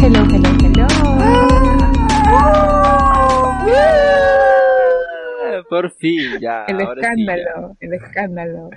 Hello, hello, hello. Ah, Por fin, ya. El ahora sí, ya. escándalo, el escándalo.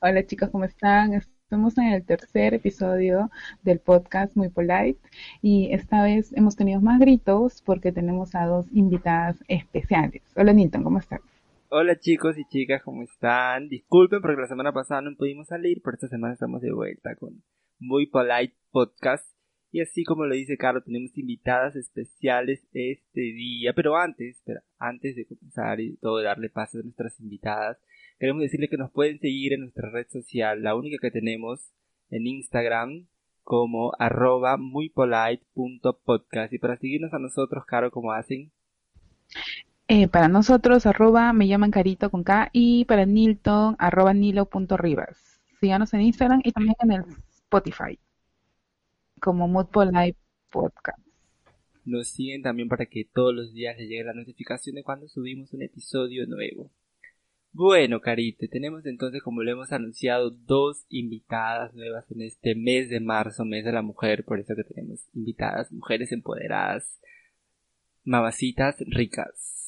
Hola chicos, ¿cómo están? Estamos en el tercer episodio del podcast Muy Polite y esta vez hemos tenido más gritos porque tenemos a dos invitadas especiales. Hola Nilton, ¿cómo estás? Hola chicos y chicas, ¿cómo están? Disculpen porque la semana pasada no pudimos salir, pero esta semana estamos de vuelta con Muy Polite Podcast. Y así como lo dice Caro, tenemos invitadas especiales este día. Pero antes, antes de comenzar y todo darle paso a nuestras invitadas, queremos decirle que nos pueden seguir en nuestra red social, la única que tenemos en Instagram, como arroba muypolite.podcast. Y para seguirnos a nosotros, Caro, ¿cómo hacen? Eh, para nosotros, arroba me llaman Carito con K y para Nilton, arroba nilo.rivas. Síganos en Instagram y también en el Spotify como Mood Polite Podcast. Nos siguen también para que todos los días les llegue la notificación de cuando subimos un episodio nuevo. Bueno, Carite, tenemos entonces, como lo hemos anunciado, dos invitadas nuevas en este mes de marzo, mes de la mujer, por eso que tenemos invitadas, mujeres empoderadas, mamacitas ricas.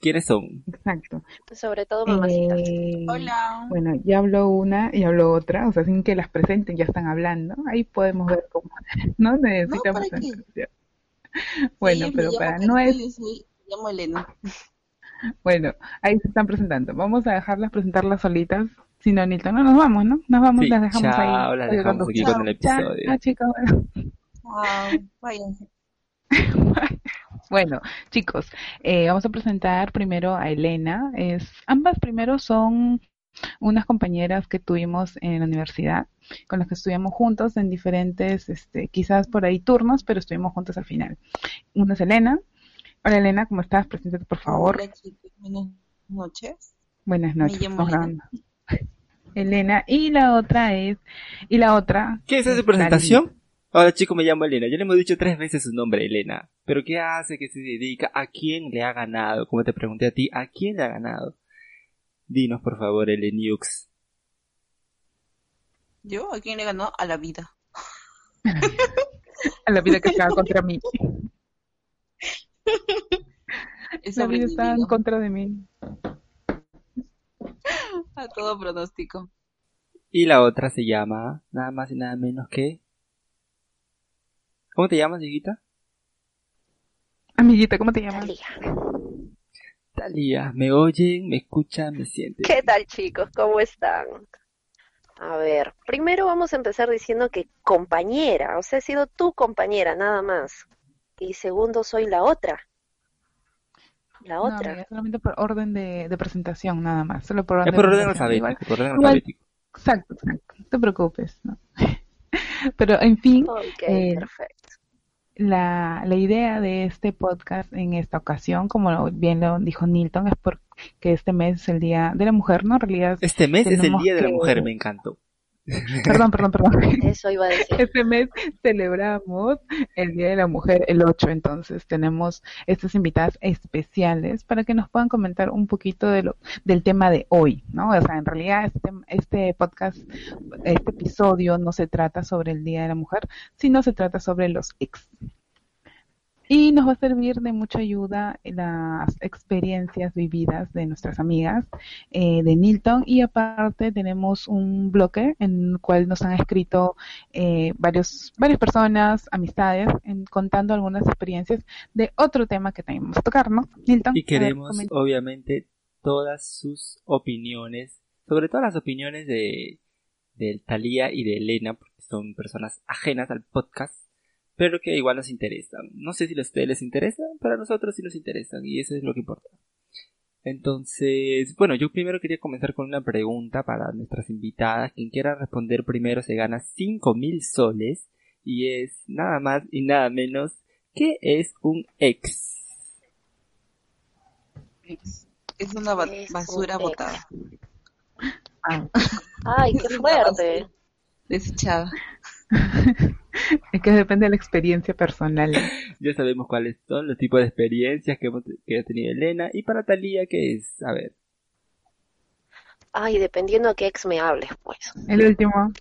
¿Quiénes son? Exacto. Sobre todo mamacitas. Eh, Hola. Bueno, ya habló una y habló otra, o sea, sin que las presenten, ya están hablando. Ahí podemos ver cómo, no necesitamos ¿para qué? presentación. Bueno, Sí, pero para no es, me llamo Elena. Bueno, ahí se están presentando. Vamos a dejarlas presentarlas solitas. Si no, Nilton, no nos vamos, ¿no? Nos vamos, Sí, las dejamos chao, ahí. las dejamos aquí chao, con el chao, episodio. chao, chicos. Bueno, chicos, eh, vamos a presentar primero a Elena. Es, ambas primero son unas compañeras que tuvimos en la universidad, con las que estudiamos juntos en diferentes, este, quizás por ahí turnos, pero estuvimos juntos al final. Una es Elena. Hola Elena, ¿cómo estás? Preséntate por favor. Hola, chicos. Buenas noches. Buenas Me noches. llamo estamos Elena. Elena, y la otra es, y la otra. ¿Qué es esa es presentación? Hola chicos, me llamo Elena. Ya le hemos dicho tres veces su nombre, Elena. ¿Pero qué hace? ¿Qué se dedica? ¿A quién le ha ganado? Como te pregunté a ti, ¿a quién le ha ganado? Dinos por favor, Eleniux. ¿Yo? ¿A quién le ganó? A la vida. A la vida que estaba contra mí. La vida estaba en contra de mí. a todo pronóstico. Y la otra se llama nada más y nada menos que... ¿Cómo te llamas, Dieguita? Amiguita, ¿cómo te llamas? Talía. Talía. Me oyen, me escuchan, me sienten. ¿Qué tal, chicos? ¿Cómo están? A ver, primero vamos a empezar diciendo que compañera, o sea, he sido tu compañera, nada más. Y segundo, soy la otra. La No, otra. amiga, solamente por orden de, de presentación, nada más. Solo por orden Es por de orden alfabético, por orden igual- alfabético. Exacto, exacto. No te preocupes, ¿no? Pero, en fin, Ok, eh, perfecto. la, la idea de este podcast en esta ocasión, como lo- bien lo dijo Nilton, es porque este mes es el Día de la Mujer, ¿no? En realidad, Este mes es el Día de la Mujer, me encantó. Perdón, perdón, perdón. Eso iba a decir. Este mes celebramos el Día de la Mujer, el 8, entonces tenemos estas invitadas especiales para que nos puedan comentar un poquito de lo, del tema de hoy, ¿no? O sea, en realidad este, este podcast, este episodio no se trata sobre el Día de la Mujer, sino se trata sobre los ex. Y nos va a servir de mucha ayuda las experiencias vividas de nuestras amigas eh, de Nilton y aparte tenemos un bloque en el cual nos han escrito eh, varios, varias personas, amistades, en- contando algunas experiencias de otro tema que tenemos a tocar, ¿no? Nilton. Y ver, queremos, obviamente, todas sus opiniones, sobre todo las opiniones de, de Talía y de Elena, porque son personas ajenas al podcast, pero que igual nos interesan. No sé si a ustedes les interesan, pero a nosotros sí nos interesan, y eso es lo que importa. Entonces, bueno, yo primero quería comenzar con una pregunta para nuestras invitadas. Quien quiera responder primero se gana 5000 soles, y es nada más y nada menos ¿Qué es un ex? Es es una ba- Es un basura ex. botada, Ah, Ay, qué fuerte. desechada. Es que depende de la experiencia personal. Ya sabemos cuáles son los tipos de experiencias que, hemos, que ha tenido Elena. Y para Talía, ¿qué es? A ver. Ay, dependiendo a qué ex me hables, pues. El último.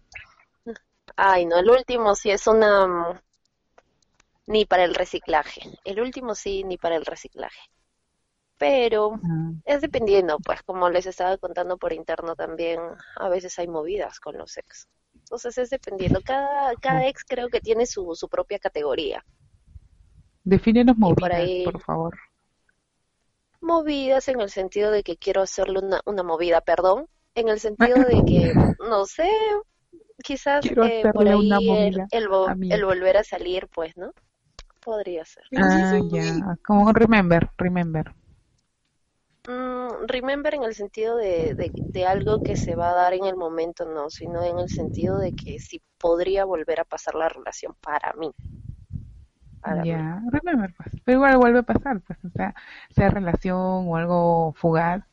Ay, no, el último sí es una... mm, Ni para el reciclaje. El último sí, ni para el reciclaje. Pero Ah, es dependiendo, pues, como les estaba contando por interno también, a veces hay movidas con los ex. Entonces es dependiendo. Cada, cada ex creo que tiene su, su propia categoría. Defínenos por movidas, ahí- por favor. Movidas en el sentido de que quiero hacerle una, una movida, perdón, en el sentido de que, no sé, quizás eh, por ahí una el, vo- volver a salir, pues, ¿no? Podría ser. Ah, ya. Como un remember, remember. Mm, remember en el sentido de, de, de algo que se va a dar en el momento, no, sino en el sentido de que si podría volver a pasar la relación para mí. Ya, remember, pues. Pero igual vuelve a pasar, pues. O sea, sea relación o algo fugaz,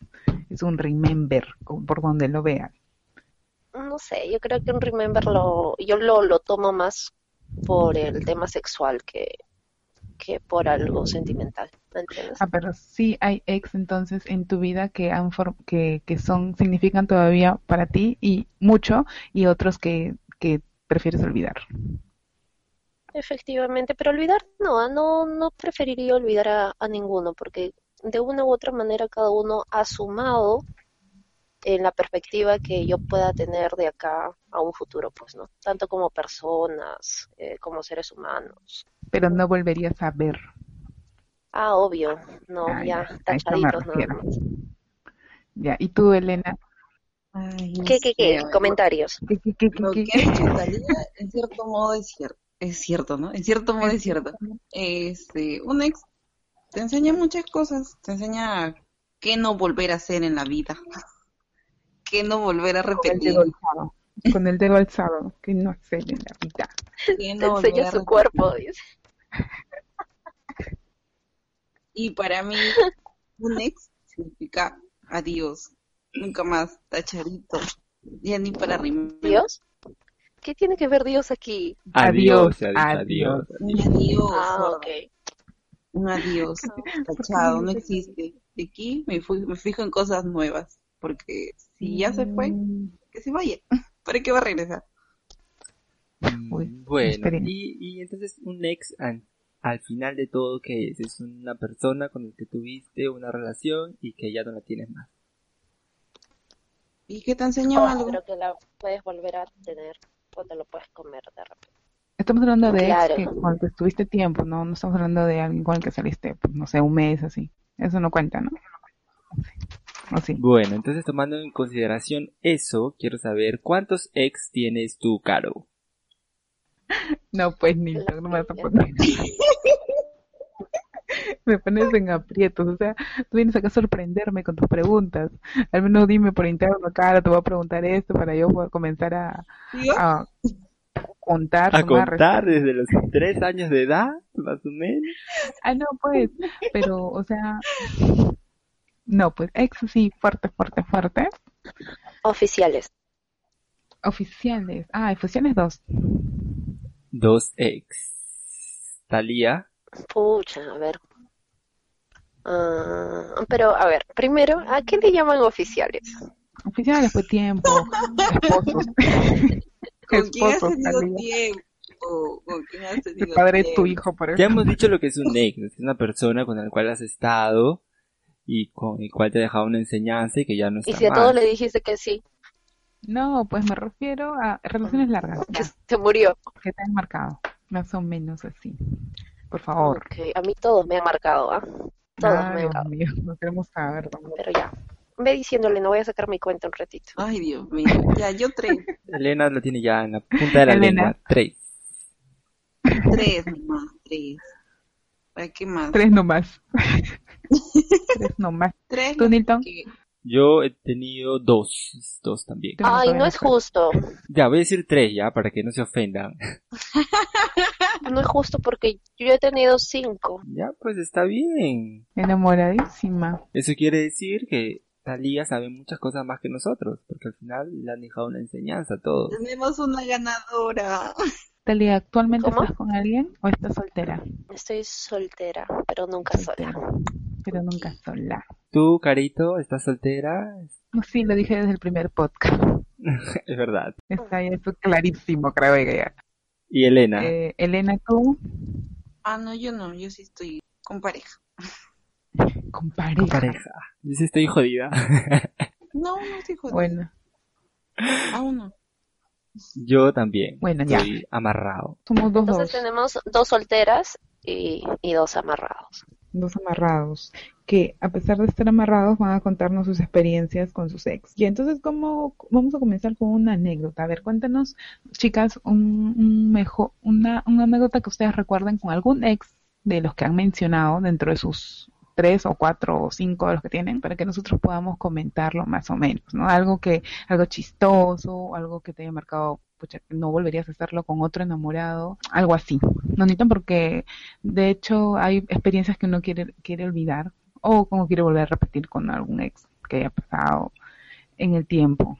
es un remember, por donde lo vean. No sé, yo creo que un remember lo, yo lo, lo tomo más por el tema sexual que, que por algo sentimental, ¿me entiendes? Ah, pero sí hay ex entonces en tu vida que han for- que, que son, significan todavía para ti y mucho, y otros que, que prefieres olvidar. Efectivamente, pero olvidar no, ah, no, no preferiría olvidar a, a ninguno, porque de una u otra manera cada uno ha sumado en la perspectiva que yo pueda tener de acá a un futuro, pues, ¿no? Tanto como personas, eh, como seres humanos. Pero no volverías a ver. Ah, obvio, no, ya, tachaditos nada más. Ya, y tú, Elena, Ay, no ¿Qué, qué, qué? ver, Comentarios. ¿qué, qué, qué, qué, Lo qué? que ha dicho Talía, en cierto modo es cierto, es cierto, ¿no? En cierto modo es cierto. Este, un ex te enseña muchas cosas, te enseña qué no volver a hacer en la vida, qué no volver a Con el repetir, dedo alzado. Con el dedo alzado, que no hacer en la vida. Te no enseña su repetir. cuerpo, dice. Y para mí, un ex significa adiós, nunca más, tacharito, ya ni para rimar. ¿Dios? ¿Qué tiene que ver Dios aquí? Adiós, Adiós, adiós, adiós. adiós. Un adiós, Ah, sorda. ok. un adiós, tachado, no existe. De aquí me, fui- me fijo en cosas nuevas, porque si ya se fue, Mm, que se vaya. ¿Para qué va a regresar? Mm, Uy, bueno, y, y entonces un ex al, al final de todo, ¿qué es? Es una persona con la que tuviste una relación y que ya no la tienes más. ¿Y qué te enseñó algo? Pero que la puedes volver a tener o te lo puedes comer de repente. Estamos hablando de ex que, con el que estuviste tiempo, ¿no? No estamos hablando de alguien con el que saliste, pues, no sé, un mes, así. Eso no cuenta, ¿no? ¿O sí? Bueno, entonces tomando en consideración eso, quiero saber cuántos ex tienes tú, Caro. No, pues, Nilton, no me vas a poner. Me pones en aprietos, o sea, tú vienes acá a sorprenderme con tus preguntas. Al menos dime por interno, cara, te voy a preguntar esto para yo poder comenzar a, a contar. A contar desde los tres años de edad, más o menos. Ah, no, pues, pero, o sea, no, pues, ex sí, fuerte, fuerte, fuerte. Oficiales. Oficiales, ah, oficiales dos. Dos ex. Talía. Pucha, a ver. Ah, pero, a ver, primero, ¿a qué le llaman oficiales? Oficiales fue tiempo, esposos. ¿Con quién has tenido Talía. tiempo? ¿Con quién has Tu tenido padre es tu hijo, por Ya eso. hemos dicho lo que es un ex, es una persona con la cual has estado y con el cual te ha dejado una enseñanza y que ya no está Y si a todos le dijiste que sí, No, pues me refiero a relaciones largas, que ya, se murió. que te han marcado, más o menos así. Por favor. Ok, a mí todos me han marcado, ¿ah? Todos Ay, me han Dios marcado. mío, no queremos saber. tampoco. Pero ya, ve diciéndole, no voy a sacar mi cuenta un ratito. Ay, Dios mío. Ya, yo tres. Elena lo tiene ya en la punta de la Elena. lengua. Tres. Tres nomás, tres. ¿Para qué más? Tres nomás. Tres nomás. Tres. ¿Tú, Nilton? que- Yo he tenido dos, dos también. Ay, no es justo. Ya, voy a decir tres ya, para que no se ofendan. No es justo porque yo he tenido cinco. Ya, pues está bien. Enamoradísima. Eso quiere decir que Talía sabe muchas cosas más que nosotros, porque al final le han dejado una enseñanza a todos. Tenemos una ganadora. Talia, ¿actualmente ¿Cómo? estás con alguien o estás soltera? Estoy soltera, pero nunca Soltera, sola. Pero nunca sola. ¿Tú, Carito, estás soltera? No, Sí, lo dije desde el primer podcast. es verdad. Está ya eso clarísimo, creo que ya. ¿Y Elena? Eh, Elena, tú, Ah, no, yo no, yo sí estoy con pareja. con pareja. Con pareja. Yo sí estoy jodida. No, no estoy jodida. Bueno, Aún no. Yo también. Bueno, ya. Estoy amarrado. somos dos, Entonces dos, tenemos dos solteras y, y dos amarrados. Dos amarrados, que a pesar de estar amarrados van a contarnos sus experiencias con sus ex. Y entonces, ¿cómo vamos a comenzar con una anécdota? A ver, cuéntanos, chicas, un, un mejor, una, una anécdota que ustedes recuerden con algún ex de los que han mencionado dentro de sus tres o cuatro o cinco de los que tienen para que nosotros podamos comentarlo más o menos, ¿no? Algo que, algo chistoso, algo que te haya marcado, pucha, no volverías a hacerlo con otro enamorado, algo así. No necesitan porque de hecho hay experiencias que uno quiere, quiere olvidar o como quiere volver a repetir con algún ex que haya pasado en el tiempo.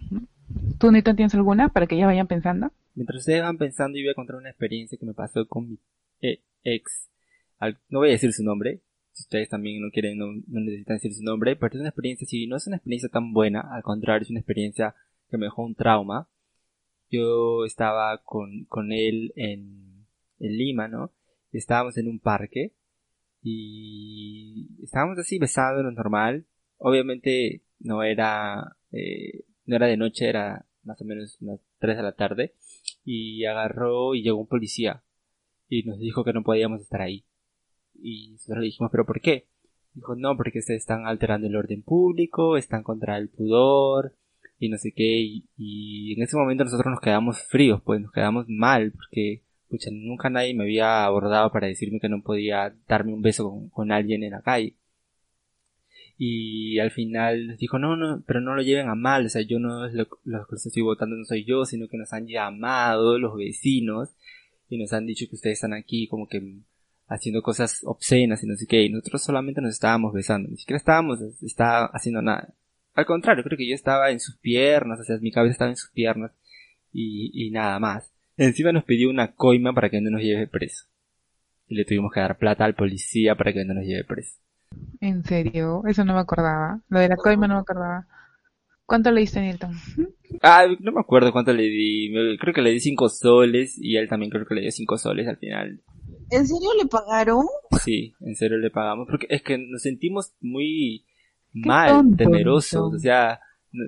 ¿Tú, Nita, tienes alguna para que ya vayan pensando? Mientras ustedes van pensando, yo voy a contar una experiencia que me pasó con mi eh, ex. No voy a decir su nombre. Si ustedes también no quieren, no, necesitan decir su nombre. Pero es una experiencia, si no es una experiencia tan buena, al contrario, es una experiencia que me dejó un trauma. Yo estaba con, con él en, en Lima, ¿no? Estábamos en un parque y estábamos así besándonos normal. Obviamente no era, eh, no era de noche, era más o menos unas 3 de la tarde. Y agarró y llegó un policía y nos dijo que no podíamos estar ahí. Y nosotros le dijimos, ¿pero por qué? Dijo, no, porque se están alterando el orden público, están contra el pudor y no sé qué. Y, y en ese momento nosotros nos quedamos fríos, pues nos quedamos mal, porque pucha, nunca nadie me había abordado para decirme que no podía darme un beso con, alguien en la calle. Y al final nos dijo, no, no, pero no lo lleven a mal, o sea, yo no es lo, los que los estoy votando no soy yo, sino que nos han llamado los vecinos y nos han dicho que ustedes están aquí como que haciendo cosas obscenas y no sé qué, y nosotros solamente nos estábamos besando, ni siquiera estábamos, estaba haciendo nada. Al contrario, creo que yo estaba en sus piernas, o sea, mi cabeza estaba en sus piernas y, y nada más. Encima nos pidió una coima para que no nos lleve preso. Y le tuvimos que dar plata al policía para que no nos lleve preso. ¿En serio? Eso no me acordaba. Lo de la coima no me acordaba. ¿Cuánto le diste, Nilton? Ah, no me acuerdo cuánto le di. Creo que le di cinco soles y él también creo que le dio cinco soles al final. ¿En serio le pagaron? Sí, en serio le pagamos. Porque es que nos sentimos muy mal, tonto, temerosos. O sea,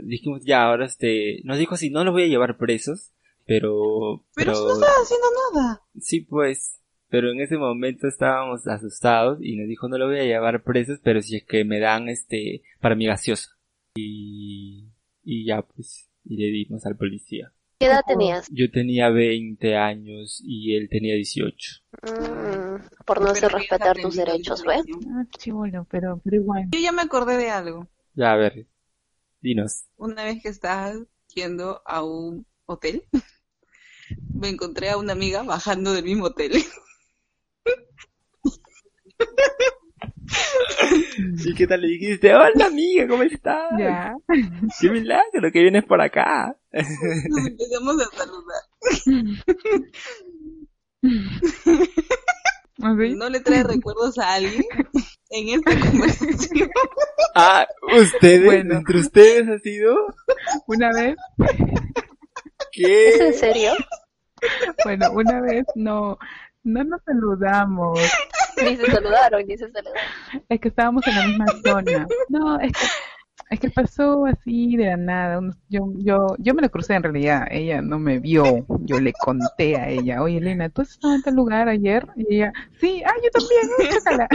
dijimos ya, ahora este. Nos dijo así, no los voy a llevar presos. Pero. Pero Pero. si no estaba haciendo nada. Sí, pues. Pero en ese momento estábamos asustados y nos dijo no lo voy a llevar presos, pero si es que me dan este para mi gaseosa. Y, y ya pues, y le dimos al policía. ¿Qué edad tenías? Yo tenía 20 años y él tenía 18. Mm, por no hacer respetar tus derechos, ¿ve? Ah, chivolo, pero, pero igual. Yo ya me acordé de algo. Ya, a ver, dinos. Una vez que estaba yendo a un hotel, me encontré a una amiga bajando del mismo hotel. ¿Y qué tal le dijiste? Hola amiga, ¿cómo estás? Ya. Qué milagro que vienes por acá. Nos empezamos a saludar. ¿Así? ¿No le trae recuerdos a alguien en esta conversación? Ah, ¿ustedes? Bueno. ¿Entre ustedes ha sido? Una vez, ¿Es en ¿Qué? serio? bueno, una vez no, no nos saludamos. Ni se saludaron, ni se saludaron. Es que estábamos en la misma zona. No, es que, es que pasó así de la nada. Yo, yo, yo me lo crucé en realidad. Ella no me vio. Yo le conté a ella, oye Elena, ¿tú has estado en tal lugar ayer? Y ella, sí, ah, yo también, eh, chócala.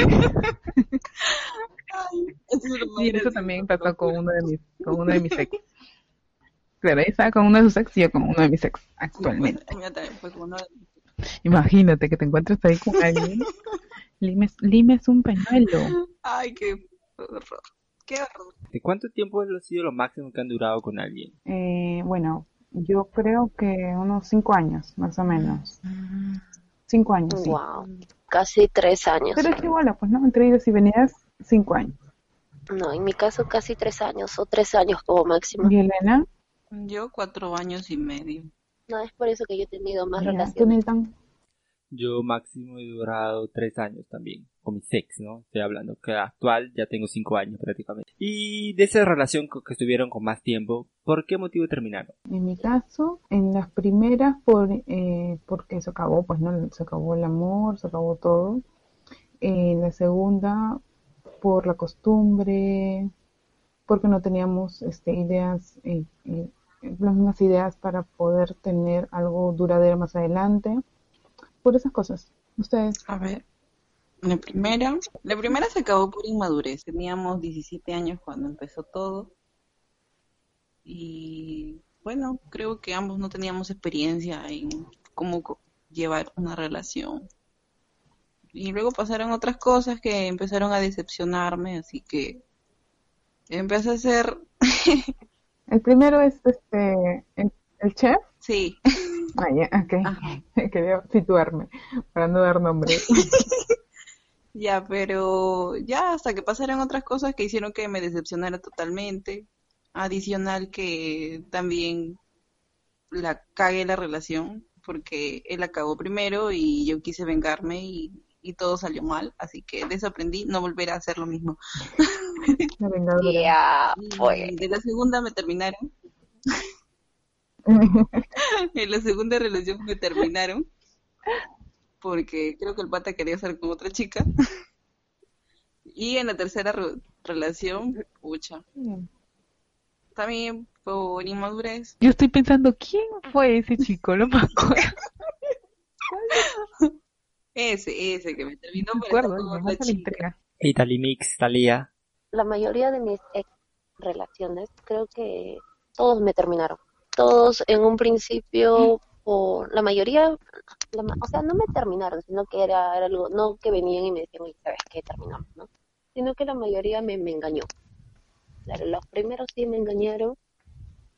Eso Y eso también pasó con uno de mis, con uno de mis ex. Claro, ella estaba con uno de sus ex y yo con uno de mis ex actualmente. Como no- Imagínate que te encuentres ahí con alguien. Limes, limes un pañuelo. Ay, qué horror. Qué horror. ¿De cuánto tiempo ha sido lo máximo que han durado con alguien? Eh, bueno, yo creo que unos cinco años, más o menos. Cinco años, sí. Wow, casi tres años. Pero es que igual, pues, ¿no? Entre idas y venidas, cinco años. No, en mi caso casi tres años o tres años como máximo. ¿Y Elena? Yo cuatro años y medio. No, es por eso que yo he tenido más ¿Tú, relaciones. Nathan? Yo máximo he durado tres años también con mi ex, ¿no? Estoy hablando que actual ya tengo cinco años prácticamente. Y de esa relación que estuvieron con más tiempo, ¿por qué motivo terminaron? En mi caso, en las primeras, por, eh, porque se acabó, pues no, se acabó el amor, se acabó todo. En la segunda, por la costumbre, porque no teníamos este, ideas, eh, eh, las mismas ideas para poder tener algo duradero más adelante. Por esas cosas. Ustedes. A ver, la primera, la primera se acabó por inmadurez. Teníamos 17 años cuando empezó todo. Y bueno, creo que ambos no teníamos experiencia en cómo llevar una relación. Y luego pasaron otras cosas que empezaron a decepcionarme, así que empecé a hacer, El primero es este, el, el chef. sí, Ah, ya, ok. Ajá. Quería situarme para no dar nombre. Ya, pero ya hasta que pasaron otras cosas que hicieron que me decepcionara totalmente. Adicional que también la cagué la relación porque él acabó primero y yo quise vengarme y, y todo salió mal. Así que desaprendí no volver a hacer lo mismo. La vengadora. Ya, Y pues. de la segunda me terminaron. En la segunda relación me terminaron porque creo que el pata quería estar con otra chica. Y en la tercera re- relación, pucha, también por inmadurez. Yo estoy pensando, ¿quién fue ese chico? No me acuerdo. Ese, ese que me terminó No me acuerdo, con me otra mata la chica. intriga. Italimix, Talía. La mayoría de mis ex relaciones, creo que todos me terminaron. Todos en un principio, por la mayoría, la o sea, no me terminaron, sino que era, era algo, no que venían y me decían, oye, ¿sabes qué? Terminamos, ¿no? Sino que la mayoría me, me engañó. Claro, los primeros sí me engañaron.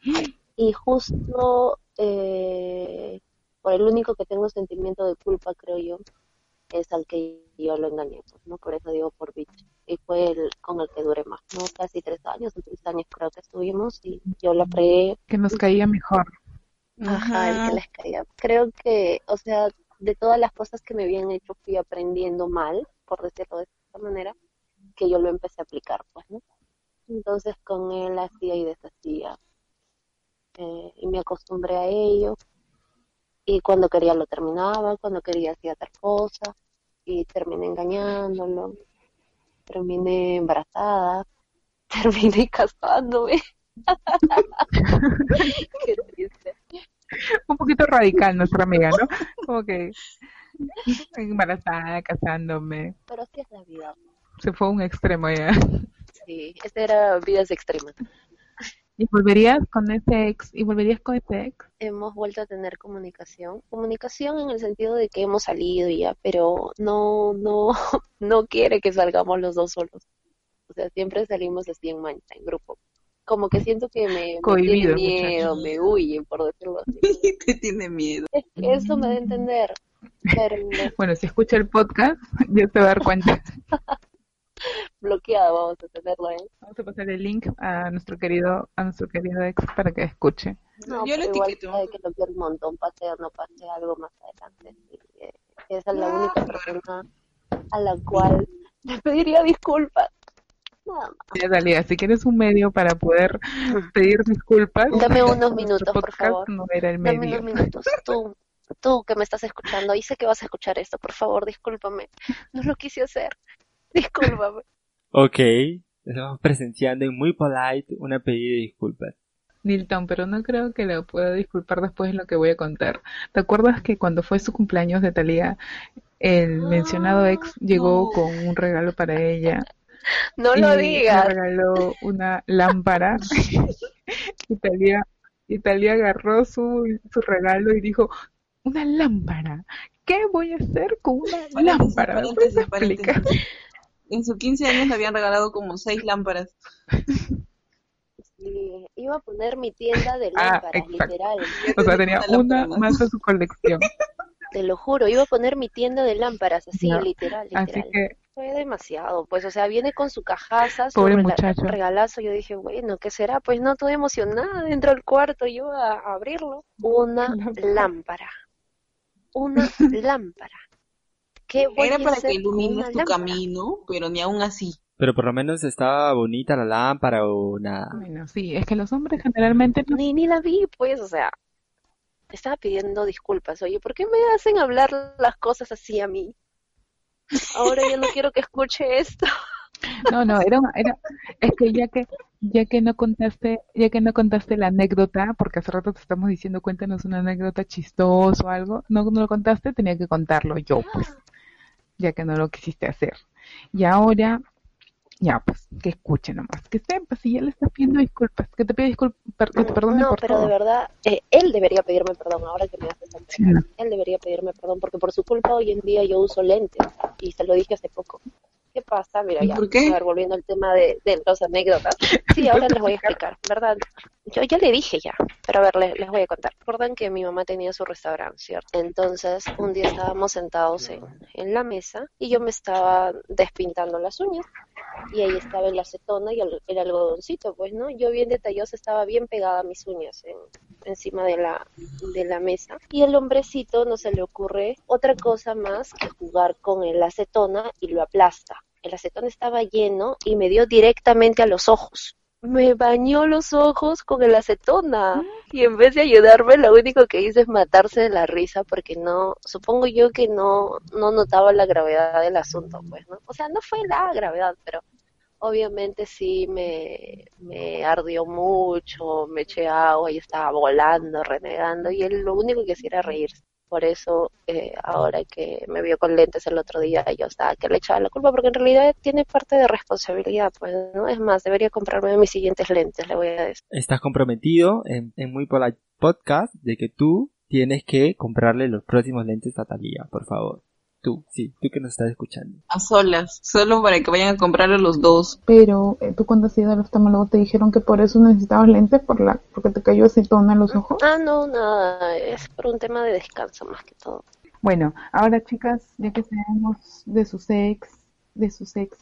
Y justo eh, por el único que tengo sentimiento de culpa, creo yo, es al que yo lo engañé, pues, ¿no? Por eso digo por bicho. Y fue el con el que duré más, ¿no? Casi tres años, o tres años creo que estuvimos y yo la fregué, Que nos caía mejor. ajá, el que les caía. Creo que, o sea, de todas las cosas que me habían hecho fui aprendiendo mal, por decirlo de esta manera, que yo lo empecé a aplicar, pues, ¿no? Entonces con él hacía y deshacía. eh, y me acostumbré a ello. Y cuando quería lo terminaba, cuando quería hacía otra cosa. Y terminé engañándolo. Terminé embarazada. Terminé casándome. Qué triste. Un poquito radical nuestra amiga, ¿no? Como que embarazada, casándome. Pero así es la vida. Se fue a un extremo ya. Sí, esta era vidas extremas. ¿Y volverías con ese ex? ¿Y volverías con ese ex? Hemos vuelto a tener comunicación. Comunicación en el sentido de que hemos salido y ya, pero no, no, no quiere que salgamos los dos solos. O sea, siempre salimos así en mancha, en grupo. Como que siento que me, me tiene Cohibido, miedo, muchacho. me huye, por decirlo así. Te tiene miedo. Es que eso me da a entender. Pero Bueno, si escucha el podcast, ya se va a dar cuenta. bloqueado vamos a tenerlo, ¿eh? Vamos a pasar el link a nuestro querido, a nuestro querido ex para que escuche. No, Yo lo igual etiqueto. que lo quiero un montón, pase o no pase algo más adelante. Y, eh, esa es la única persona a la cual le pediría disculpas. Nada más. Ya, Dalia, si quieres un medio para poder pedir disculpas, Dame unos minutos, por favor. no era el Dame unos minutos. Tú, tú que me estás escuchando, y sé que vas a escuchar esto, por favor, discúlpame. No lo quise hacer. Discúlpame. Ok. Estamos presenciando en muy polite una pedida de disculpas. Nilton, pero no creo que lo pueda disculpar después de lo que voy a contar. ¿Te acuerdas que cuando fue su cumpleaños de Talía, el mencionado ex llegó no. con un regalo para ella? No y lo le digas. regaló una lámpara. y Talía, y Talía agarró su, su regalo y dijo, una lámpara. ¿Qué voy a hacer con una lámpara? ¿Me puedes paréntesis, explicar? En sus 15 años le habían regalado como seis lámparas. Sí, iba a poner mi tienda de Ah, lámparas, literal. O sea, tenía Una más de su colección. Te lo juro, iba a poner mi tienda de lámparas, así, literal, Así literal. que fue demasiado, pues, o sea, viene con su cajaza, su Pobre rela- muchacho. regalazo, yo dije, bueno, ¿qué será? Pues no, toda emocionada dentro del cuarto, yo a, a abrirlo, una Lámpara. lámpara, una lámpara. ¿Qué voy Era a para hacer que ilumines tu lámpara? camino, pero ni aún así. Pero por lo menos estaba bonita la lámpara o nada. Bueno, sí, es que los hombres generalmente no Ni, ni la vi, pues, o sea, estaba pidiendo disculpas, oye, ¿por qué me hacen hablar las cosas así a mí? Ahora ya no quiero que escuche esto. No, no, era, una- era, es que ya que, ya que no contaste, ya que no contaste la anécdota, porque hace rato te estamos diciendo, cuéntanos una anécdota chistosa o algo, no, no lo contaste, tenía que contarlo yo, pues, ya que no lo quisiste hacer. Y ahora, ya, pues, que escuche nomás, que sepas, si ya le estás pidiendo disculpas, que te pida disculpas, que te perdone No, por pero de verdad, eh, él debería pedirme perdón ahora que me haces entender. Sí, no. Él debería pedirme perdón porque por su culpa hoy en día yo uso lentes y se lo dije hace poco. ¿Qué pasa? Mira, ¿Y ya, por qué? a ver, volviendo al tema de, de las anécdotas. Sí, ahora les voy a explicar, ¿verdad? Yo ya le dije ya, pero a ver, les, les voy a contar. Recuerdan que mi mamá tenía su restaurante, ¿cierto? Entonces, un día estábamos sentados en, en la mesa y yo me estaba despintando las uñas y ahí estaba el acetona y el, el algodoncito, pues, ¿no? Yo bien detallosa, estaba bien pegada a mis uñas en, encima de la, de la mesa. Y el hombrecito no se le ocurre otra cosa más que jugar con el acetona y lo aplasta. El acetona estaba lleno y me dio directamente a los ojos. Me bañó los ojos con el acetona y en vez de ayudarme lo único que hice es matarse de la risa porque no, supongo yo que no, no notaba la gravedad del asunto, pues, ¿no? O sea, no fue la gravedad, pero obviamente sí me, me ardió mucho, me eché agua y estaba volando, renegando, y él lo único que hacía era reírse. Por eso, eh, ahora que me vio con lentes el otro día, yo estaba que le echaba la culpa, porque en realidad tiene parte de responsabilidad, pues, ¿no? Es más, debería comprarme mis siguientes lentes, le voy a decir. Estás comprometido en, en Muy Polite Podcast de que tú tienes que comprarle los próximos lentes a Talía, por favor. Tú, sí, tú que nos estás escuchando. A solas, solo para que vayan a comprarlo los dos. Pero eh, tú cuando has ido al oftalmólogo te dijeron que por eso necesitabas lentes, por la, porque te cayó acetona en los ojos. Ah, no, nada, es por un tema de descanso más que todo. Bueno, ahora chicas, ya que sabemos de su sex, de su sex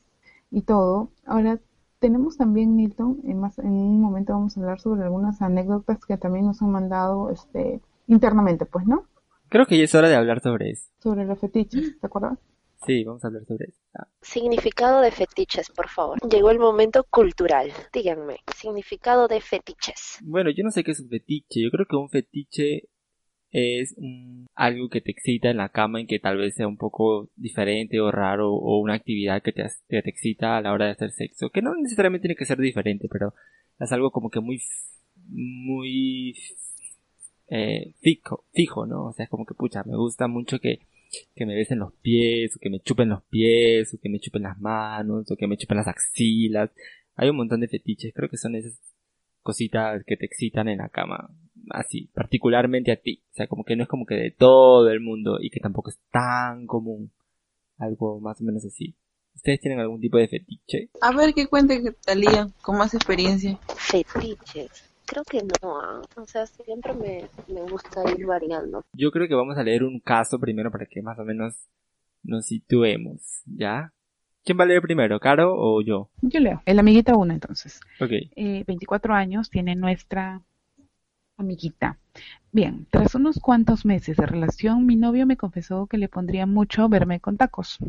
y todo, ahora tenemos también, Milton, en, más, en un momento vamos a hablar sobre algunas anécdotas que también nos han mandado este internamente, pues, ¿no? Creo que ya es hora de hablar sobre eso. Sobre los fetiches, ¿te acuerdas? Sí, vamos a hablar sobre eso. Ah, Significado de fetiches, por favor. Llegó el momento cultural. Díganme, significado de fetiches. Bueno, yo no sé qué es un fetiche. Yo creo que un fetiche es un- algo que te excita en la cama y que tal vez sea un poco diferente o raro o una actividad que te, que te excita a la hora de hacer sexo. Que no necesariamente tiene que ser diferente, pero es algo como que muy, f- muy eh, fijo, fijo, ¿no? O sea, es como que, pucha, me gusta mucho que, que me besen los pies, o que me chupen los pies, o que me chupen las manos, o que me chupen las axilas. Hay un montón de fetiches, creo que son esas cositas que te excitan en la cama, así, particularmente a ti. O sea, como que no es como que de todo el mundo y que tampoco es tan común. Algo más o menos así. ¿Ustedes tienen algún tipo de fetiche? A ver qué cuente Talía, con más experiencia. Fetiches. Creo que no, ah. o sea, siempre me, me gusta ir variando. Yo creo que vamos a leer un caso primero para que más o menos nos situemos, ¿ya? ¿Quién va a leer primero, Caro o yo? Yo leo. El amiguita 1 entonces. Ok. Eh, 24 años tiene nuestra amiguita. Bien, tras unos cuantos meses de relación, mi novio me confesó que le pondría mucho verme con tacos.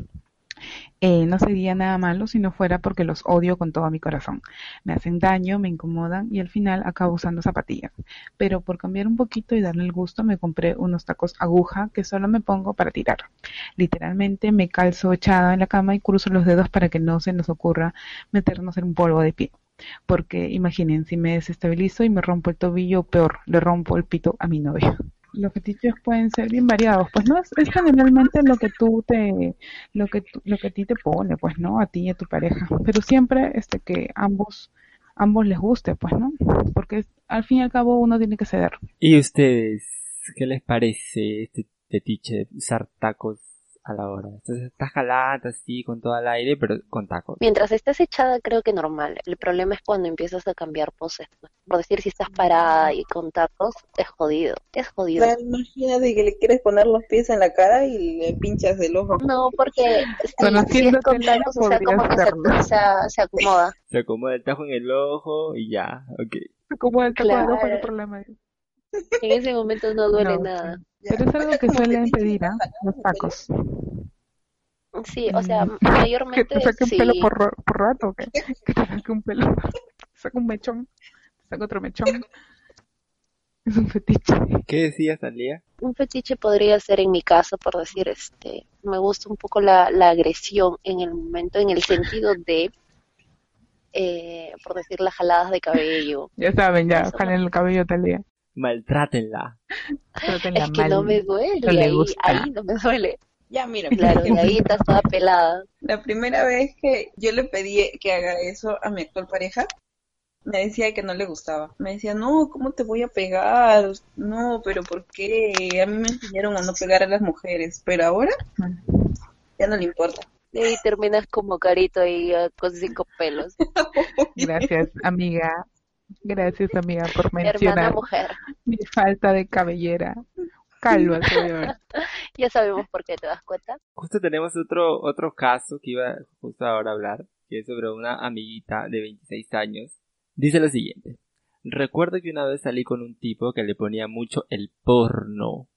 Eh, no sería nada malo si no fuera porque los odio con todo mi corazón. Me hacen daño, me incomodan y al final acabo usando zapatillas. Pero por cambiar un poquito y darle el gusto, me compré unos tacos aguja que solo me pongo para tirar. Literalmente me calzo echada en la cama y cruzo los dedos para que no se nos ocurra meternos en un polvo de pie. Porque imaginen, si me desestabilizo y me rompo el tobillo, peor, le rompo el pito a mi novio. Los fetiches pueden ser bien variados, pues no es, es generalmente lo que tú te, lo que tú- lo que a ti te pone, pues no, a ti y a tu pareja, pero siempre este que ambos, ambos les guste, pues no, porque al fin y al cabo uno tiene que ceder. ¿Y ustedes? ¿Qué les parece este fetiche usar tacos a la hora. Entonces estás jalada así con todo el aire, pero con tacos. Mientras estés echada, creo que normal. El problema es cuando empiezas a cambiar poses. Por decir, si estás parada y con tacos, es jodido. Es jodido. Pero imagínate que le quieres poner los pies en la cara y le pinchas el ojo. No, porque si, si es con tacos, o sea, como que se, se, se acomoda. Se acomoda el tajo en el ojo y ya, ok. Como el taco de ojo, no problema. En ese momento no duele No, nada. Pero es algo que suelen pedir, ¿ah? sacar Los tacos. Sí, o sea, Mm. Que mayormente te saque un sí. pelo por, rato, ¿o qué? Que te saque un pelo, te saque un mechón, te saque otro mechón. Es un fetiche. ¿Qué decías, Talía? Un fetiche podría ser en mi caso, por decir, este, me gusta un poco la, la agresión en el momento, en el sentido de, eh, por decir, las jaladas de cabello. Ya saben, ya, jalen el cabello tal día. Maltrátenla. Trátenla Es que no mal. me duele, no le ahí, gusta. ahí no me duele. Ya, mira, Claro, de ahí estás toda pelada. La primera vez que yo le pedí que haga eso a mi actual pareja, me decía que no le gustaba. Me decía, no, ¿cómo te voy a pegar? No, pero ¿por qué? A mí me enseñaron a no pegar a las mujeres, pero ahora ya no le importa. Ahí terminas como carito ahí eh, con cinco pelos. Gracias, amiga. Gracias, amiga, por Hermana mencionar mujer. mi falta de cabellera. Calva. Ya sabemos por qué te das cuenta. Justo tenemos otro, otro caso que iba justo ahora a hablar, que es sobre una amiguita de 26 años. Dice lo siguiente. Recuerdo que una vez salí con un tipo que le ponía mucho el porno,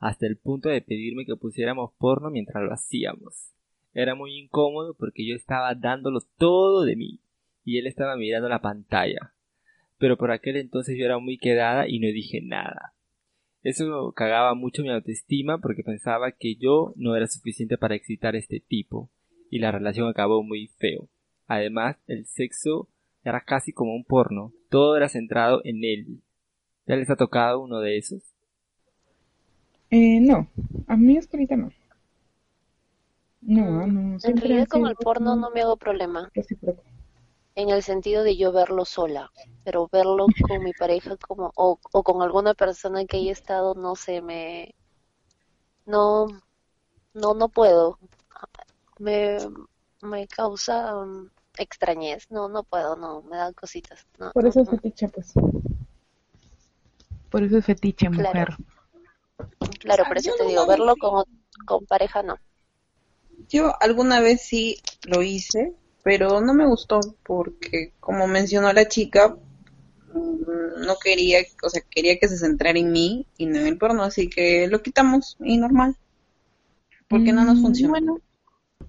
hasta el punto de pedirme que pusiéramos porno mientras lo hacíamos. Era muy incómodo porque yo estaba dándolo todo de mí y él estaba mirando la pantalla. Pero por aquel entonces yo era muy quedada y no dije nada. Eso cagaba mucho mi autoestima porque pensaba que yo no era suficiente para excitar a este tipo y la relación acabó muy feo. Además, el sexo era casi como un porno, todo era centrado en él. ¿Ya les ha tocado uno de esos? Eh, no, a mí es que ahorita no. No, no, En realidad con el porno no me hago problema, recíproco. En el sentido de yo verlo sola, pero verlo con mi pareja como o, o con alguna persona que haya estado, no sé, me no no no puedo. Me me causa um, extrañez, no no puedo, no, me dan cositas. No, Por no, eso es fetiche, pues. Por eso es fetiche, Claro. mujer. Claro, por eso Yo te digo, lo verlo con con pareja no. Yo alguna vez sí lo hice, pero no me gustó porque, como mencionó la chica, mm, no quería, o sea, quería que se centrara en mí y no en el porno, así que lo quitamos y normal. Porque no nos Mm, funciona. Bueno,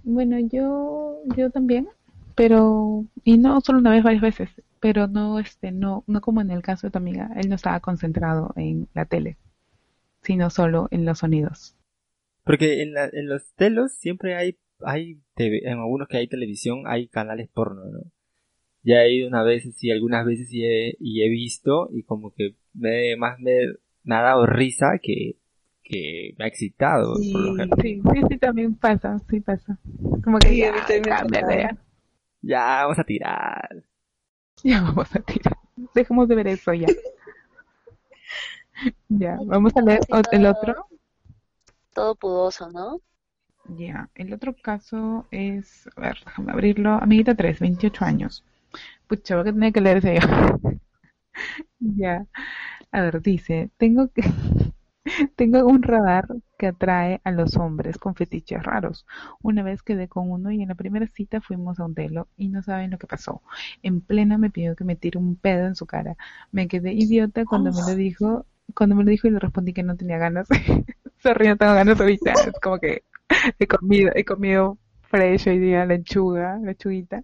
bueno, yo, yo también, pero, y no solo una vez, varias veces, pero no, este, no, no como en el caso de tu amiga, él no estaba concentrado en la tele, sino solo en los sonidos. Porque en, la- en los telos siempre hay, hay TV, en algunos que hay televisión hay canales porno, ¿no? Ya he ido una vez, sí, algunas veces y he, y he visto y como que me, más me, me ha dado risa que, que me ha excitado. Sí. por lo general. Sí, sí, sí, también pasa, sí pasa. Como que Sí, ya, ya, Ya, vamos a tirar. ya vamos a tirar. Dejemos de ver eso ya. Ya, vamos a leer el otro. Todo pudoso, ¿no? Ya, el otro caso es, a ver, déjame abrirlo. Amiguita 3, 28 años. Pucha, voy a tener que leer ese. Ya, a ver, dice, tengo que, tengo un radar que atrae a los hombres con fetiches raros. Una vez quedé con uno y en la primera cita fuimos a un telo y no saben lo que pasó. En plena me pidió que me tire un pedo en su cara. Me quedé idiota cuando me lo dijo, cuando me lo dijo y le respondí que no tenía ganas. Sorry, no tengo ganas ahorita. Es como que he comido, he comido fresh hoy día, lechuga, lechuguita.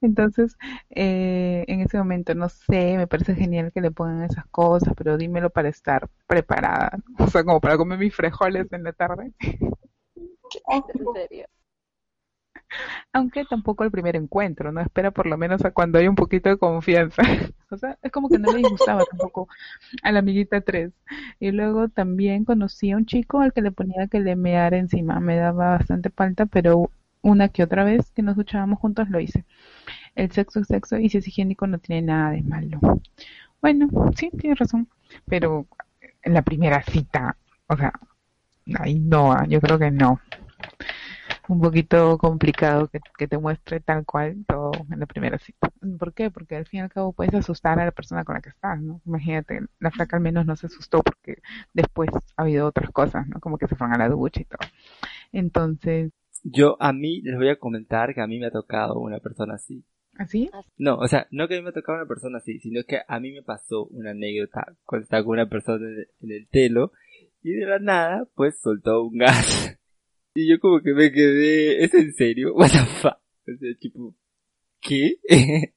Entonces, eh, en ese momento, no sé, me parece genial que le pongan esas cosas, pero dímelo para estar preparada. O sea, como para comer mis frijoles en la tarde. En serio. Aunque tampoco el primer encuentro, ¿no? Espera por lo menos a cuando haya un poquito de confianza. O sea, es como que no le gustaba tampoco a la amiguita 3. Y luego también conocí a un chico al que le ponía que le meara encima. Me daba bastante falta, pero una que otra vez que nos duchábamos juntos lo hice. El sexo es sexo y si es higiénico no tiene nada de malo. Bueno, sí, tienes razón. Pero en la primera cita, o sea, ahí no, yo creo que no. Un poquito complicado que, que, te muestre tal cual todo en la primera cita. ¿Por qué? Porque al fin y al cabo puedes asustar a la persona con la que estás, ¿no? Imagínate, la flaca al menos no se asustó porque después ha habido otras cosas, ¿no? Como que se fueron a la ducha y todo. Entonces... Yo a mí les voy a comentar que a mí me ha tocado una persona así. ¿Así? No, o sea, no que a mí me ha tocado una persona así, sino que a mí me pasó una anécdota cuando estaba con una persona en el telo y de la nada, pues soltó un gas. Y yo como que me quedé, ¿es en serio? What the fuck? O sea, tipo, ¿qué?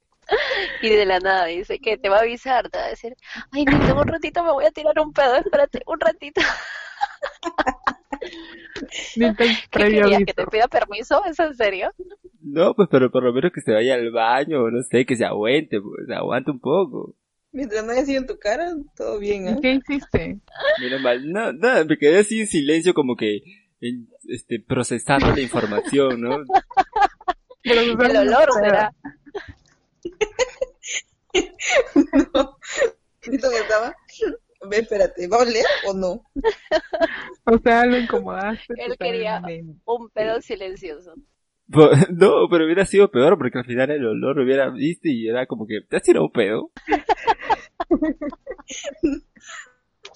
y de la nada dice que te va a avisar, te va a decir, ay, no, un ratito me voy a tirar un pedo, espérate, un ratito. ¿Qué querías, que te pida permiso? ¿Es en serio? No, pues pero por lo menos que se vaya al baño, no sé, que se aguante, pues, aguante un poco. Mientras no haya sido en tu cara, todo bien, ¿eh? ¿Qué hiciste? Menos mal, no, nada, me quedé así en silencio como que este, procesando la información, ¿no? el olor será. no, ¿Listo que estaba? Ve, espérate, ¿va a oler o no? O sea, lo incomodaste. Él quería un pedo silencioso. No, pero hubiera sido peor porque al final el olor lo hubiera visto y era como que, ¿te has tirado un pedo?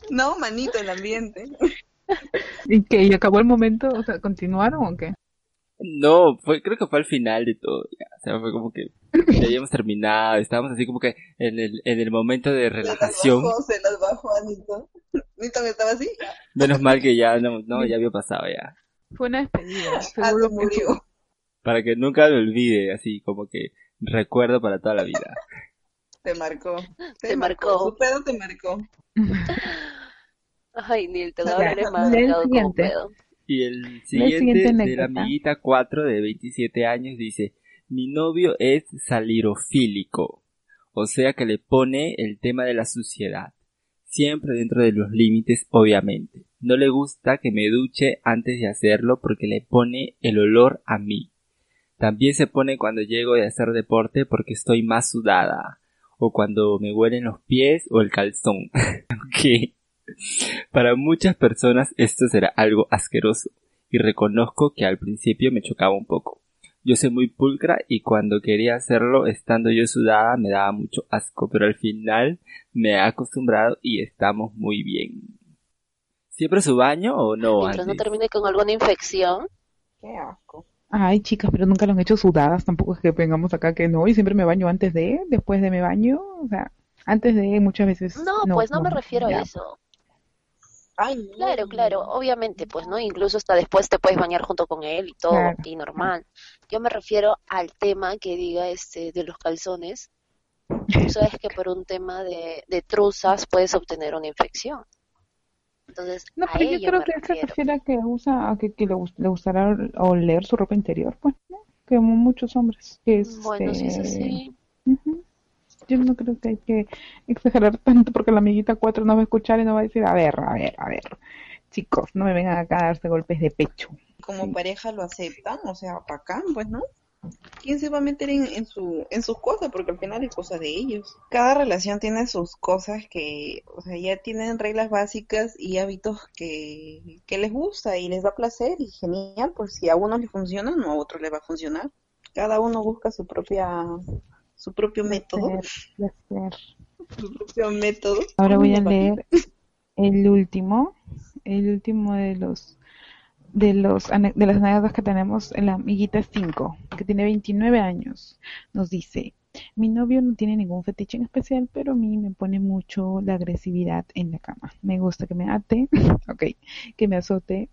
No, manito, el ambiente. ¿Y qué? ¿Y acabó el momento? O sea, ¿continuaron o qué? No, fue, creo que fue al final de todo. Ya. O sea, fue como que ya habíamos terminado. Estábamos así como que en el, en el momento de relajación. Se las bajó, Anito. ¿Anito que estaba así? Menos mal que ya, no, no, ya había pasado ya. Fue una despedida. Ah, Seguro murió. Para que nunca me olvide, así como que recuerdo para toda la vida. Te marcó. Te, te marcó. marcó. Su pedo te marcó. Ay, Neil, te voy a más siguiente. Y el siguiente, de la amiguita 4 de 27 años dice, mi novio es salirofílico, o sea que le pone el tema de la suciedad, siempre dentro de los límites obviamente. No le gusta que me duche antes de hacerlo porque le pone el olor a mí. También se pone cuando llego de hacer deporte porque estoy más sudada, o cuando me huelen los pies o el calzón. ok. Para muchas personas esto será algo asqueroso, y reconozco que al principio me chocaba un poco. Yo soy muy pulcra y cuando quería hacerlo estando yo sudada me daba mucho asco, pero al final me he acostumbrado y estamos muy bien. ¿Siempre su baño o no? Mientras no termine con alguna infección. Qué asco. Ay, chicas, pero nunca lo han hecho sudadas, tampoco es que vengamos acá que no, y siempre me baño antes de, después de me baño, o sea, antes de muchas veces. No, pues no, me refiero a eso. Claro, claro, obviamente, pues, ¿no? Incluso hasta después te puedes bañar junto con él y todo, y normal. Yo me refiero al tema que diga este de los calzones. Tú sabes que por un tema de, de truzas puedes obtener una infección. Entonces, no, pero yo creo que se refiere a que usa, a que, le, le, gustará oler su ropa interior, pues, ¿no? Que muchos hombres. Que es, bueno, sí, sí, sí yo no creo que hay que exagerar tanto porque la amiguita 4 no va a escuchar y no va a decir, a ver, a ver, a ver, chicos, no me vengan acá a darse golpes de pecho. Como pareja lo aceptan, o sea, acá, pues, ¿no? ¿Quién se va a meter en, su, en sus cosas? Porque al final es cosa de ellos. Cada relación tiene sus cosas que, o sea, ya tienen reglas básicas y hábitos que, que les gusta y les da placer y genial, pues si a uno le funciona, no a otro le va a funcionar. Cada uno busca su propia su propio método. Su propio método. Ahora voy a leer el último, el último de los de los de las anécdotas que tenemos en la amiguita 5, que tiene 29 años. Nos dice, mi novio no tiene ningún fetiche en especial, pero a mí me pone mucho la agresividad en la cama. Me gusta que me ate, ok, que me azote,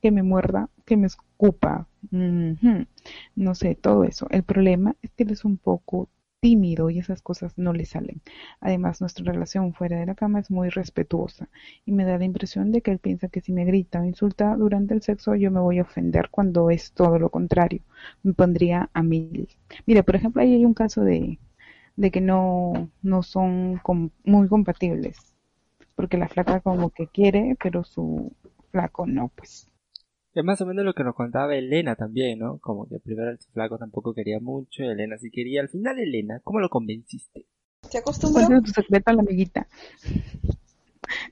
que me muerda, que me escupa, no sé, todo eso. El problema es que él es un poco tímido y esas cosas no le salen. Además, nuestra relación fuera de la cama es muy respetuosa y me da la impresión de que él piensa que si me grita o insulta durante el sexo yo me voy a ofender cuando es todo lo contrario. Me pondría a mil. Mira, por ejemplo, ahí hay un caso de, que no, no son muy compatibles. Porque la flaca como que quiere, pero su flaco no, pues. Es más o menos lo que nos contaba Elena también, ¿no? Como que primero el flaco tampoco quería mucho, Elena sí quería. Al final, Elena, ¿cómo lo convenciste? Se acostumbró. ¿Cuál tu secreto a la amiguita?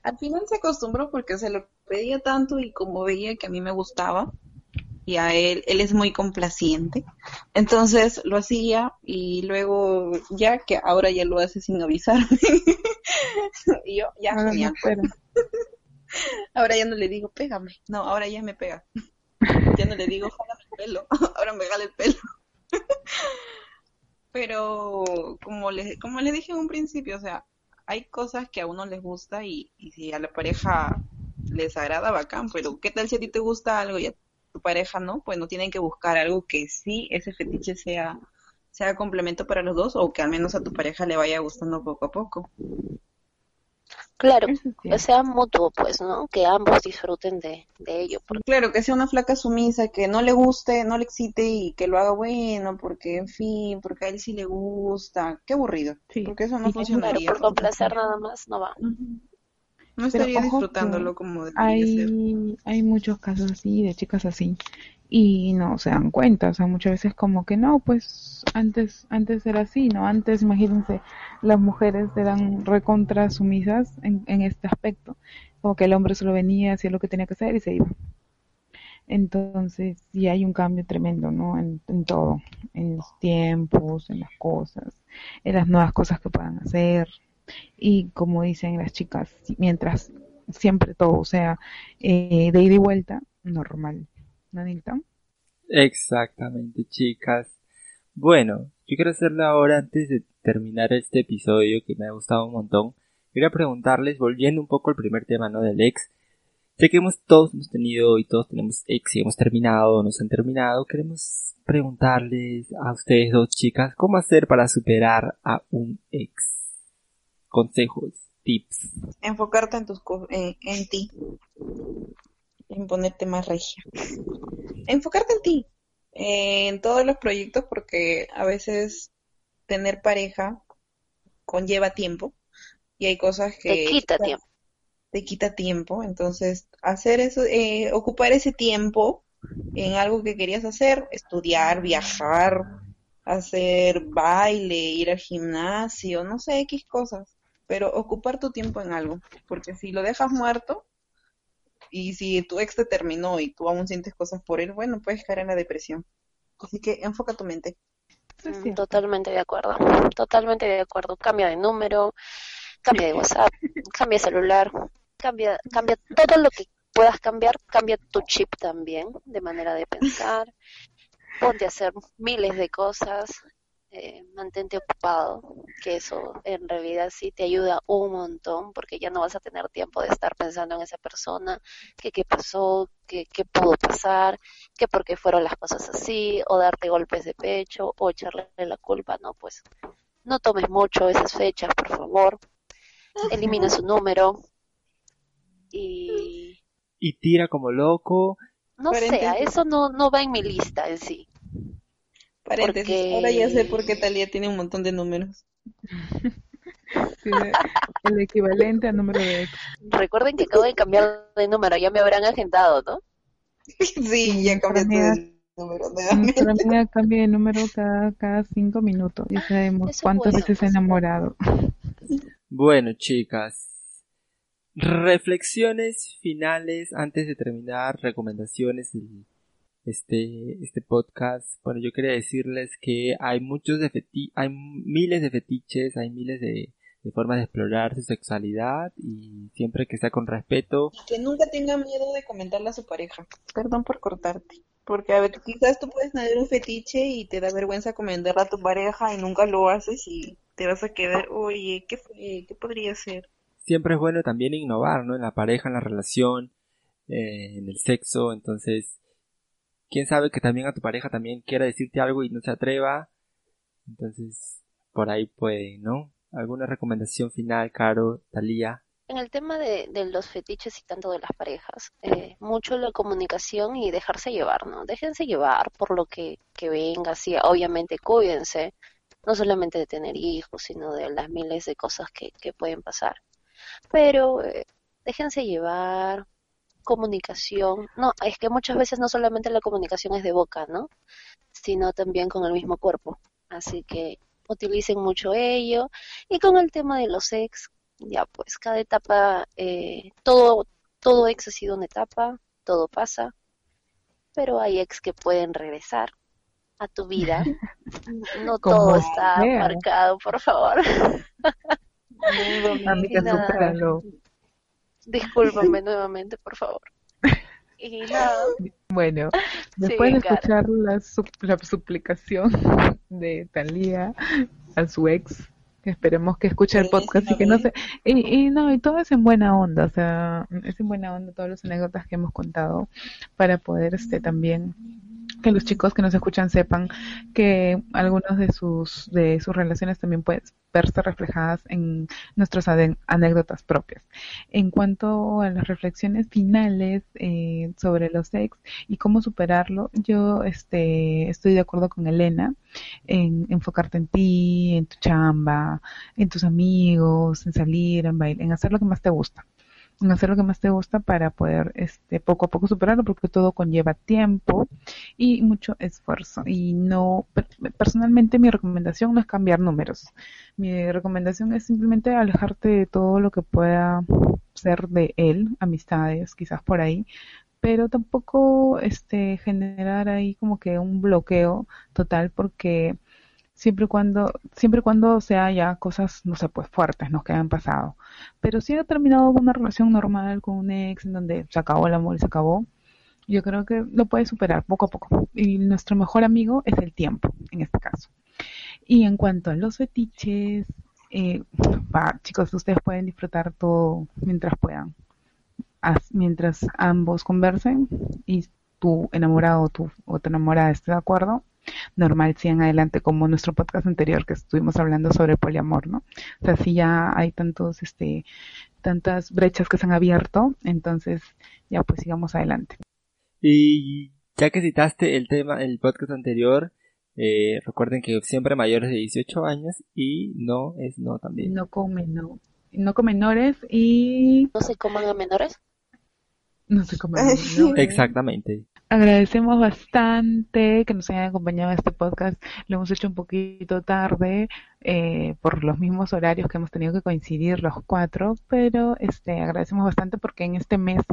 Al final se acostumbró porque se lo pedía tanto y como veía que a mí me gustaba y a él, él es muy complaciente. Entonces lo hacía y luego ya que ahora ya lo hace sin avisarme. y yo, ya, Ahora no genial. Ahora ya no le digo, pégame. No, ahora ya me pega. Ya no le digo, jálame el pelo. Ahora me jala el pelo. Pero como les, como dije en un principio, o sea, hay cosas que a uno les gusta y, y si a la pareja les agrada, bacán. Pero ¿qué tal si a ti te gusta algo y a tu pareja no? Pues no tienen que buscar algo que sí ese fetiche sea, sea complemento para los dos o que al menos a tu pareja le vaya gustando poco a poco. Claro, que sea mutuo, pues, ¿no? Que ambos disfruten de, de ello. Porque Claro, que sea una flaca sumisa, que no le guste, no le excite y que lo haga bueno, porque en fin, porque a él sí le gusta. Qué aburrido, Sí, porque eso no sí, claro, funcionaría. por complacer nada más no va. No Pero estaría ojo disfrutándolo como debería ser. Hay, hay muchos casos así, de chicas así, y no se dan cuenta, o sea, muchas veces como que no, pues antes, antes era así, ¿no? Antes, imagínense, las mujeres eran recontra sumisas en, en este aspecto, como que el hombre solo venía, hacía lo que tenía que hacer y se iba. Entonces, sí hay un cambio tremendo, ¿no? En, en todo, en los tiempos, en las cosas, en las nuevas cosas que puedan hacer. Y como dicen las chicas, mientras siempre todo sea eh, de ida y vuelta, normal. ¿No, Nilton? Exactamente, chicas. Bueno, yo quiero hacerlo ahora antes de terminar este episodio que me ha gustado un montón. Quería preguntarles, volviendo un poco al primer tema, ¿no? Del ex. Sé que hemos, todos hemos tenido y todos tenemos ex y hemos terminado nos han terminado. Queremos preguntarles a ustedes dos chicas, ¿cómo hacer para superar a un ex? Consejos, tips. Enfocarte en tus en, en ti, en ponerte más regia. Enfocarte en ti, en todos los proyectos, porque a veces tener pareja conlleva tiempo y hay cosas que Te quita tiempo. te quita tiempo, entonces hacer eso, eh, ocupar ese tiempo en algo que querías hacer, estudiar, viajar, hacer baile, ir al gimnasio, no sé, X cosas, pero ocupar tu tiempo en algo, porque si lo dejas muerto y si tu ex te terminó y tú aún sientes cosas por él, bueno, puedes caer en la depresión. Así que enfoca tu mente. Mm. Totalmente de acuerdo. Totalmente de acuerdo. Cambia de número, cambia de WhatsApp, cambia de celular, cambia, cambia todo lo que puedas cambiar, cambia tu chip también, de manera de pensar. Ponte a hacer miles de cosas, eh, mantente ocupado, que eso en realidad sí te ayuda un montón, porque ya no vas a tener tiempo de estar pensando en esa persona, que qué pasó, que qué pudo pasar, que por qué fueron las cosas así, o darte golpes de pecho, o echarle la culpa, no, pues no tomes mucho esas fechas, por favor, elimina su número y Y tira como loco. no sé, eso no, no va en mi lista en sí. Paréntesis, Porque- ahora ya sé por qué Talía tiene un montón de números. Sí, el equivalente al número de ex. Recuerden que acabo de cambiar de número, ya me habrán agendado, ¿no? Sí, ya cambiaste de número. Nuestra amiga cambia de número cada, cada cinco minutos. Ya sabemos Eso es cuántas bueno, veces se ha enamorado. Bueno, chicas. Reflexiones finales antes de terminar, recomendaciones y este, este podcast. Bueno, yo quería decirles que hay muchos de feti hay miles de fetiches, hay miles de, de formas de explorar su sexualidad y siempre que sea con respeto. Y que nunca tenga miedo de comentarle a su pareja. Perdón por cortarte. Porque a ver, quizás tú puedes tener un fetiche y te da vergüenza comentarle a tu pareja y nunca lo haces y te vas a quedar, oye, ¿qué fue? ¿Qué podría ser? Siempre es bueno también innovar, ¿no? En la pareja, en la relación, eh, en el sexo, entonces, quién sabe que también a tu pareja también quiera decirte algo y no se atreva, entonces, por ahí puede, ¿no? ¿Alguna recomendación final, Caro, Talía? En el tema de, de los fetiches y tanto de las parejas, eh, mucho la comunicación y dejarse llevar, ¿no? Déjense llevar por lo que, que venga, sí, obviamente cuídense, no solamente de tener hijos, sino de las miles de cosas que, que pueden pasar. Pero eh, déjense llevar, comunicación, no, es que muchas veces no solamente la comunicación es de boca, ¿no? Sino también con el mismo cuerpo. Así que utilicen mucho ello. Y con el tema de los ex, ya pues cada etapa, eh, todo, todo ex ha sido una etapa, todo pasa. pero hay ex que pueden regresar a tu vida. No todo está marcado, por favor. Nada. supéralo. Discúlpame nuevamente, por favor. Y nada, Bueno, después de escuchar la, la suplicación de Talía a su ex, esperemos que escuche el podcast y que no se... Y, y no, y todo es en buena onda, o sea, es en buena onda todas las anécdotas que hemos contado para poder este también que los chicos que nos escuchan sepan que algunas de sus de sus relaciones también pueden verse reflejadas en nuestras anécdotas propias. En cuanto a las reflexiones finales eh, sobre los ex y cómo superarlo, yo este estoy de acuerdo con Elena en enfocarte en ti, en tu chamba, en tus amigos, en salir, en bailar, en hacer lo que más te gusta hacer lo que más te gusta para poder este poco a poco superarlo porque todo conlleva tiempo y mucho esfuerzo. Y no per- personalmente mi recomendación no es cambiar números. Mi recomendación es simplemente alejarte de todo lo que pueda ser de él amistades quizás por ahí pero tampoco este generar ahí como que un bloqueo total porque siempre cuando siempre cuando sea ya cosas no sé pues fuertes ¿no? que hayan pasado. Pero si ha terminado una relación normal con un ex en donde se acabó el amor y se acabó. Yo creo que lo puedes superar poco a poco. Y nuestro mejor amigo es el tiempo en este caso. Y en cuanto a los fetiches eh, chicos ustedes pueden disfrutar todo mientras puedan. As- mientras ambos conversen y tu enamorado o tu, o tu enamorada esté de acuerdo normal sigan adelante como nuestro podcast anterior que estuvimos hablando sobre el poliamor, ¿no? O sea, si ya hay tantos, este, tantas brechas que se han abierto, entonces ya pues sigamos adelante. Y ya que citaste el tema, el podcast anterior, eh, recuerden que siempre mayores de 18 años y no es no también. No come, no, no con menores y no se coman a menores. no se come menores. Exactamente. Agradecemos bastante que nos hayan acompañado en este podcast. Lo hemos hecho un poquito tarde eh, por los mismos horarios que hemos tenido que coincidir los cuatro, pero este agradecemos bastante porque en este mes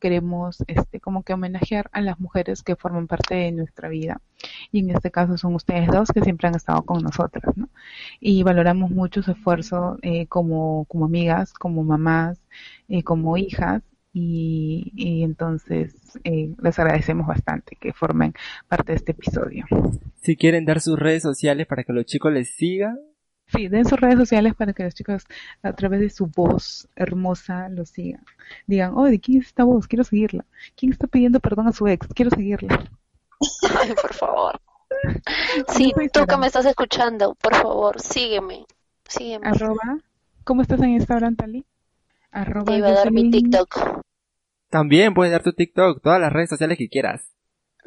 queremos este como que homenajear a las mujeres que forman parte de nuestra vida y en este caso son ustedes dos que siempre han estado con nosotras, ¿no? Y valoramos mucho su esfuerzo eh, como como amigas, como mamás, eh, como hijas y, y entonces eh, les agradecemos bastante que formen parte de este episodio. Si quieren dar sus redes sociales para que los chicos les sigan, Sí, den sus redes sociales para que los chicos a través de su voz hermosa lo sigan. Digan, oh, ¿de quién es esta voz? Quiero seguirla. ¿Quién está pidiendo perdón a su ex? Quiero seguirla. Ay, por favor. Sí, tú que me estás escuchando, por favor, sígueme. Sígueme. Arroba, ¿cómo estás en Instagram, Tali? Arroba Te iba a dar mi TikTok. también puedes dar tu TikTok, todas las redes sociales que quieras.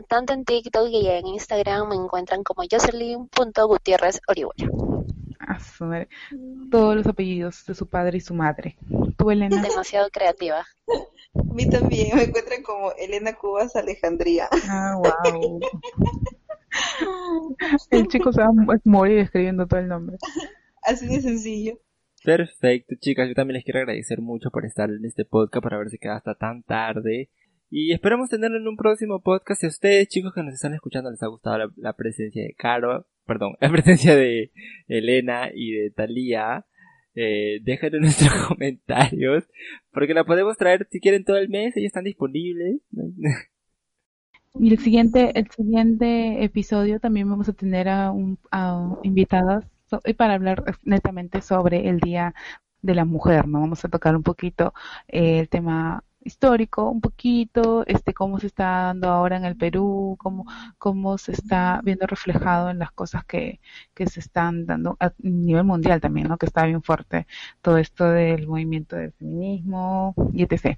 Tanto en TikTok y en Instagram me encuentran como Jocelyn.gutierrez Orihuela. Ah, su madre. Todos los apellidos de su padre y su madre. Tú, Elena. Demasiado creativa. A mí también me encuentran como Elena Cubas Alejandría. Ah, wow. El chico se va a morir escribiendo todo el nombre. Así de sencillo. Perfecto, chicas, yo también les quiero agradecer mucho por estar en este podcast, por haberse quedado hasta tan tarde. Y esperamos tenerlo en un próximo podcast. Si a ustedes, chicos que nos están escuchando, les ha gustado la, la presencia de Caro, perdón, la presencia de Elena y de Talía, eh, déjenlo en nuestros comentarios, porque la podemos traer si quieren todo el mes, ellas están disponibles. Y el siguiente, el siguiente episodio también vamos a tener a, un, a invitadas y para hablar netamente sobre el Día de la Mujer, ¿no? Vamos a tocar un poquito eh, el tema histórico, un poquito, este, cómo se está dando ahora en el Perú, cómo, cómo se está viendo reflejado en las cosas que, que se están dando a nivel mundial también, ¿no? Que está bien fuerte todo esto del movimiento del feminismo y etc.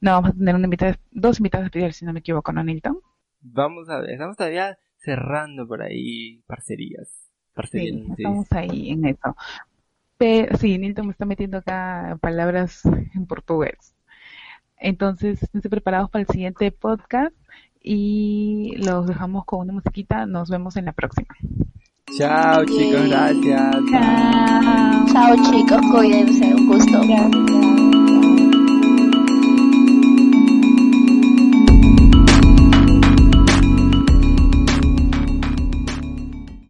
No, vamos a tener una invitada, dos invitadas especiales, si no me equivoco, ¿no, Nilton? Vamos a ver, estamos todavía cerrando por ahí parcerías. Sí, sí. estamos ahí en eso. Pero sí, Nilton me está metiendo acá palabras en portugués. Entonces, estén preparados para el siguiente podcast y los dejamos con una musiquita. Nos vemos en la próxima. Chao, chicos, gracias. Chao. Chao chicos, cuídense, un gusto. Gracias.